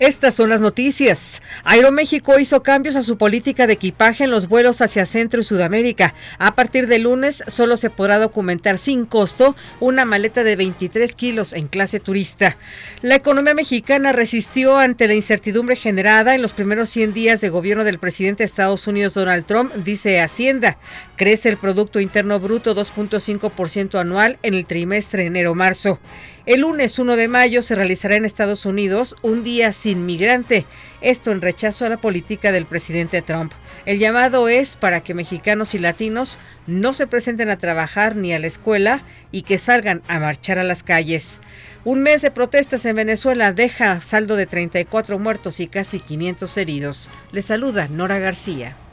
Estas son las noticias. Aeroméxico hizo cambios a su política de equipaje en los vuelos hacia Centro y Sudamérica. A partir de lunes solo se podrá documentar sin costo una maleta de 23 kilos en clase turista. La economía mexicana resistió ante la incertidumbre generada en los primeros 100 días de gobierno del presidente de Estados Unidos Donald Trump, dice Hacienda. Crece el Producto Interno Bruto 2.5% anual en el trimestre enero-marzo. El lunes 1 de mayo se realizará en Estados Unidos un día sin migrante, esto en rechazo a la política del presidente Trump. El llamado es para que mexicanos y latinos no se presenten a trabajar ni a la escuela y que salgan a marchar a las calles. Un mes de protestas en Venezuela deja saldo de 34 muertos y casi 500 heridos. Le saluda Nora García.